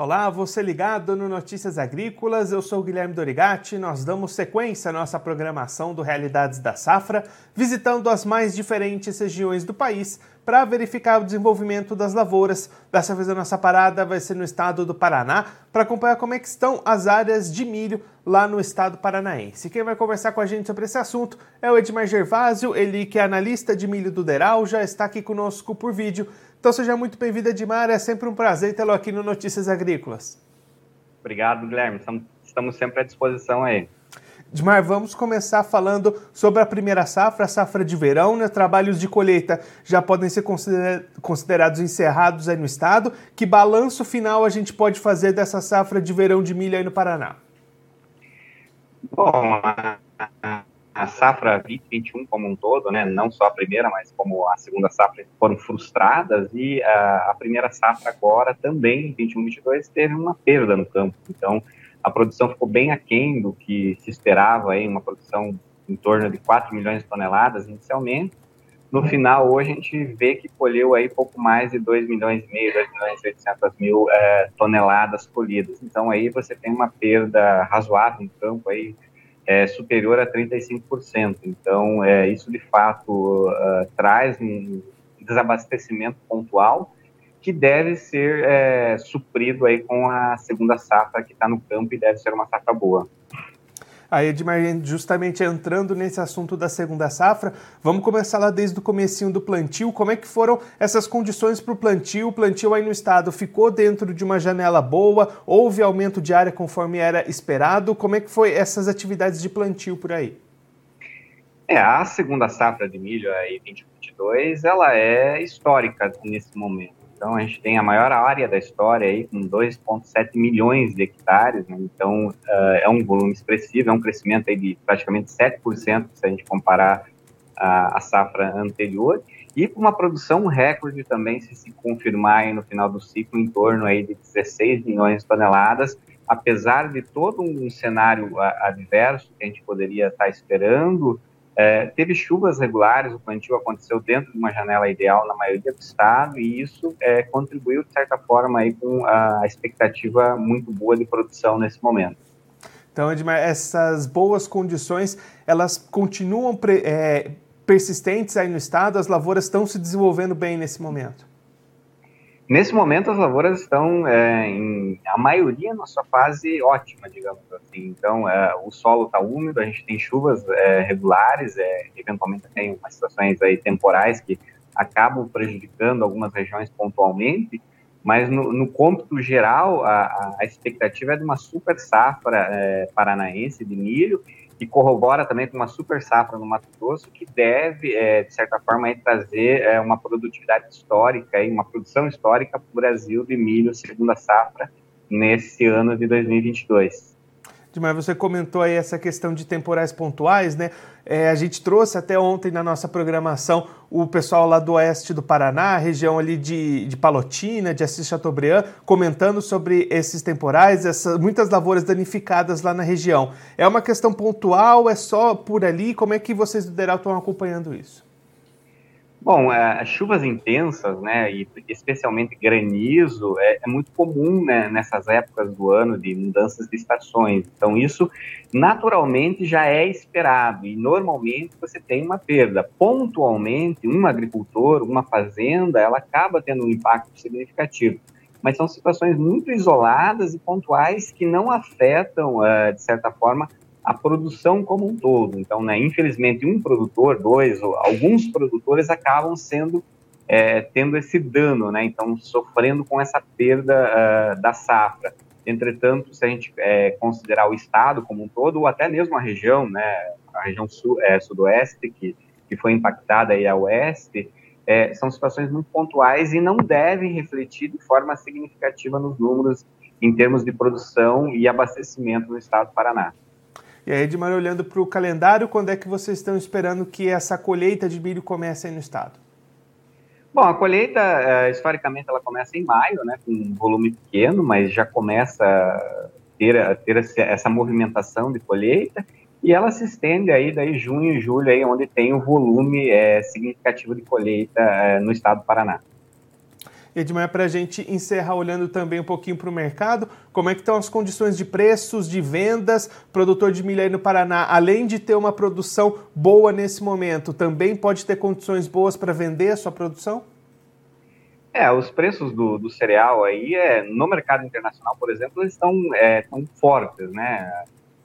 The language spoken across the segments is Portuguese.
Olá, você ligado no Notícias Agrícolas, eu sou Guilherme Dorigati. Nós damos sequência à nossa programação do Realidades da Safra, visitando as mais diferentes regiões do país para verificar o desenvolvimento das lavouras. Dessa vez a nossa parada vai ser no estado do Paraná para acompanhar como é que estão as áreas de milho lá no estado paranaense. Quem vai conversar com a gente sobre esse assunto é o Edmar Gervásio, ele que é analista de milho do Deral, já está aqui conosco por vídeo. Então seja muito bem-vindo, Edmar. É sempre um prazer tê-lo aqui no Notícias Agrícolas. Obrigado, Guilherme. Estamos sempre à disposição aí. Edmar, vamos começar falando sobre a primeira safra, a safra de verão. Né? Trabalhos de colheita já podem ser considerados encerrados aí no estado. Que balanço final a gente pode fazer dessa safra de verão de milho aí no Paraná? Bom, a safra 2021 como um todo, né, não só a primeira, mas como a segunda safra foram frustradas e a, a primeira safra agora também, 21-22, teve uma perda no campo. Então, a produção ficou bem aquém do que se esperava, aí, uma produção em torno de 4 milhões de toneladas inicialmente. No final, hoje, a gente vê que colheu aí pouco mais de 2 milhões e meio, 2 milhões e 800 mil é, toneladas colhidas. Então, aí você tem uma perda razoável no campo, aí, é superior a 35%. Então, é, isso de fato uh, traz um desabastecimento pontual que deve ser é, suprido aí com a segunda safra que está no campo e deve ser uma safra boa. Aí, Edmar, justamente entrando nesse assunto da segunda safra, vamos começar lá desde o comecinho do plantio. Como é que foram essas condições para o plantio? O plantio aí no estado ficou dentro de uma janela boa? Houve aumento de área conforme era esperado? Como é que foi essas atividades de plantio por aí? É, a segunda safra de milho aí 2022, ela é histórica nesse momento. Então, a gente tem a maior área da história aí, com 2,7 milhões de hectares, né? então uh, é um volume expressivo, é um crescimento aí de praticamente 7% se a gente comparar a, a safra anterior, e com uma produção recorde também, se se confirmar no final do ciclo, em torno aí de 16 milhões de toneladas, apesar de todo um cenário adverso que a gente poderia estar esperando, é, teve chuvas regulares, o plantio aconteceu dentro de uma janela ideal na maioria do estado e isso é, contribuiu, de certa forma, aí, com a expectativa muito boa de produção nesse momento. Então, Edmar, essas boas condições, elas continuam é, persistentes aí no estado? As lavouras estão se desenvolvendo bem nesse momento? Nesse momento, as lavouras estão, é, em, a maioria, na sua fase ótima, digamos assim. Então, é, o solo está úmido, a gente tem chuvas é, regulares, é, eventualmente tem umas situações aí temporais que acabam prejudicando algumas regiões pontualmente, mas no, no cômputo geral, a, a, expectativa é de uma super safra é, paranaense de milho que corrobora também com uma super safra no Mato Grosso, que deve, é, de certa forma, trazer é, uma produtividade histórica e uma produção histórica para o Brasil de milho segunda safra nesse ano de 2022. Mas você comentou aí essa questão de temporais pontuais, né? É, a gente trouxe até ontem na nossa programação o pessoal lá do oeste do Paraná, região ali de, de Palotina, de Assis Chateaubriand, comentando sobre esses temporais, essas, muitas lavouras danificadas lá na região. É uma questão pontual? É só por ali? Como é que vocês do Deral estão acompanhando isso? Bom, é, as chuvas intensas, né, e especialmente granizo, é, é muito comum né, nessas épocas do ano de mudanças de estações. Então, isso naturalmente já é esperado e normalmente você tem uma perda. Pontualmente, um agricultor, uma fazenda, ela acaba tendo um impacto significativo. Mas são situações muito isoladas e pontuais que não afetam, uh, de certa forma, a produção como um todo. Então, né, infelizmente, um produtor, dois, alguns produtores acabam sendo é, tendo esse dano, né? Então, sofrendo com essa perda uh, da safra. Entretanto, se a gente é, considerar o estado como um todo, ou até mesmo a região, né, a região é, sudoeste, que, que foi impactada aí a oeste, é, são situações muito pontuais e não devem refletir de forma significativa nos números em termos de produção e abastecimento no estado do Paraná. E aí, Edmar, olhando para o calendário, quando é que vocês estão esperando que essa colheita de milho comece aí no estado? Bom, a colheita, é, historicamente, ela começa em maio, né, com um volume pequeno, mas já começa a ter, ter essa movimentação de colheita, e ela se estende aí daí junho e julho, aí, onde tem o volume é, significativo de colheita é, no estado do Paraná. Edmar, para a gente encerrar olhando também um pouquinho para o mercado, como é que estão as condições de preços, de vendas? Produtor de milho aí no Paraná, além de ter uma produção boa nesse momento, também pode ter condições boas para vender a sua produção? É, os preços do, do cereal aí, é, no mercado internacional, por exemplo, eles estão é, tão fortes, né?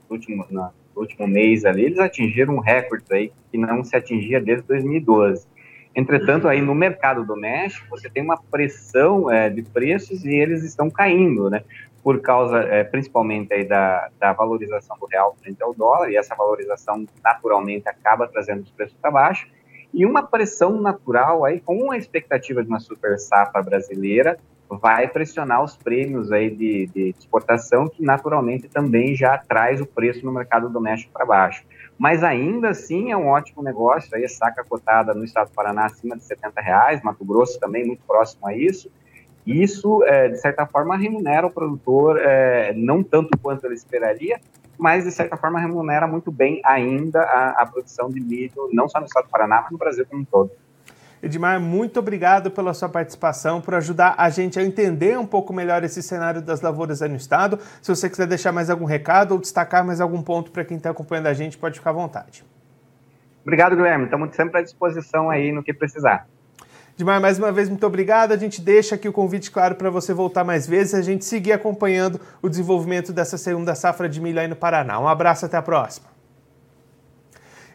No último, no último mês ali, eles atingiram um recorde aí que não se atingia desde 2012. Entretanto, aí no mercado doméstico, você tem uma pressão é, de preços e eles estão caindo, né? Por causa, é, principalmente, aí da, da valorização do real frente ao dólar, e essa valorização, naturalmente, acaba trazendo os preços para baixo, e uma pressão natural aí, com a expectativa de uma super safra brasileira, vai pressionar os prêmios aí de, de exportação, que naturalmente também já traz o preço no mercado doméstico para baixo mas ainda assim é um ótimo negócio. Aí saca cotada no estado do Paraná acima de 70 reais, Mato Grosso também muito próximo a isso. Isso, é, de certa forma, remunera o produtor, é, não tanto quanto ele esperaria, mas de certa forma remunera muito bem ainda a, a produção de milho, não só no estado do Paraná, mas no Brasil como um todo. Edmar, muito obrigado pela sua participação, por ajudar a gente a entender um pouco melhor esse cenário das lavouras aí no estado. Se você quiser deixar mais algum recado ou destacar mais algum ponto para quem está acompanhando a gente, pode ficar à vontade. Obrigado, Guilherme. Estamos sempre à disposição aí no que precisar. Edmar, mais uma vez, muito obrigado. A gente deixa aqui o convite claro para você voltar mais vezes e a gente seguir acompanhando o desenvolvimento dessa segunda safra de milho aí no Paraná. Um abraço, até a próxima.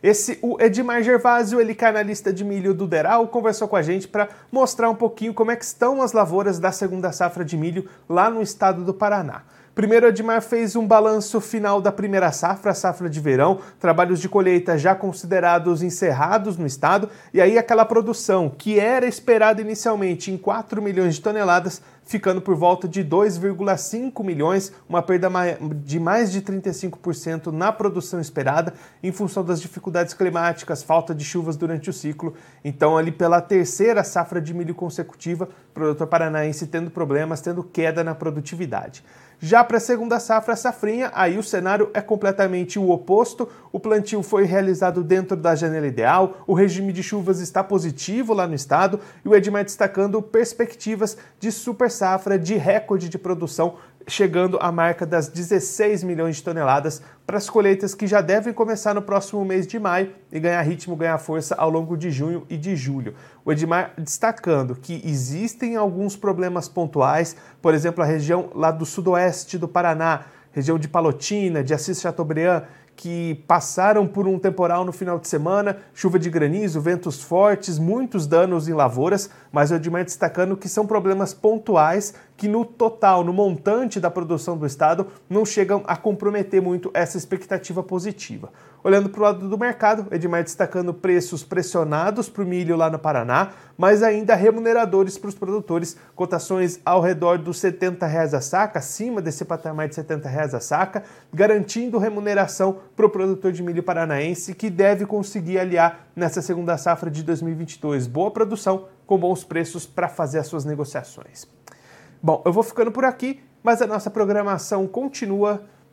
Esse, o Edmar Gervásio, ele canalista de milho do Deral, conversou com a gente para mostrar um pouquinho como é que estão as lavouras da segunda safra de milho lá no estado do Paraná. Primeiro, Edmar fez um balanço final da primeira safra, safra de verão, trabalhos de colheita já considerados encerrados no estado, e aí aquela produção que era esperada inicialmente em 4 milhões de toneladas ficando por volta de 2,5 milhões, uma perda de mais de 35% na produção esperada, em função das dificuldades climáticas, falta de chuvas durante o ciclo. Então, ali pela terceira safra de milho consecutiva, produtor paranaense tendo problemas, tendo queda na produtividade. Já para a segunda safra, safrinha, aí o cenário é completamente o oposto. O plantio foi realizado dentro da janela ideal, o regime de chuvas está positivo lá no estado e o Edmar destacando perspectivas de super safra, de recorde de produção chegando à marca das 16 milhões de toneladas para as colheitas que já devem começar no próximo mês de maio e ganhar ritmo, ganhar força ao longo de junho e de julho. O Edmar destacando que existem alguns problemas pontuais, por exemplo, a região lá do sudoeste do Paraná, região de Palotina, de Assis Chateaubriand, que passaram por um temporal no final de semana, chuva de granizo, ventos fortes, muitos danos em lavouras, mas o Edmar destacando que são problemas pontuais que no total, no montante da produção do estado, não chegam a comprometer muito essa expectativa positiva. Olhando para o lado do mercado, Edmar destacando preços pressionados para o milho lá no Paraná, mas ainda remuneradores para os produtores, cotações ao redor dos 70 reais a saca, acima desse patamar de 70 reais a saca, garantindo remuneração para o produtor de milho paranaense que deve conseguir aliar nessa segunda safra de 2022 boa produção com bons preços para fazer as suas negociações. Bom, eu vou ficando por aqui, mas a nossa programação continua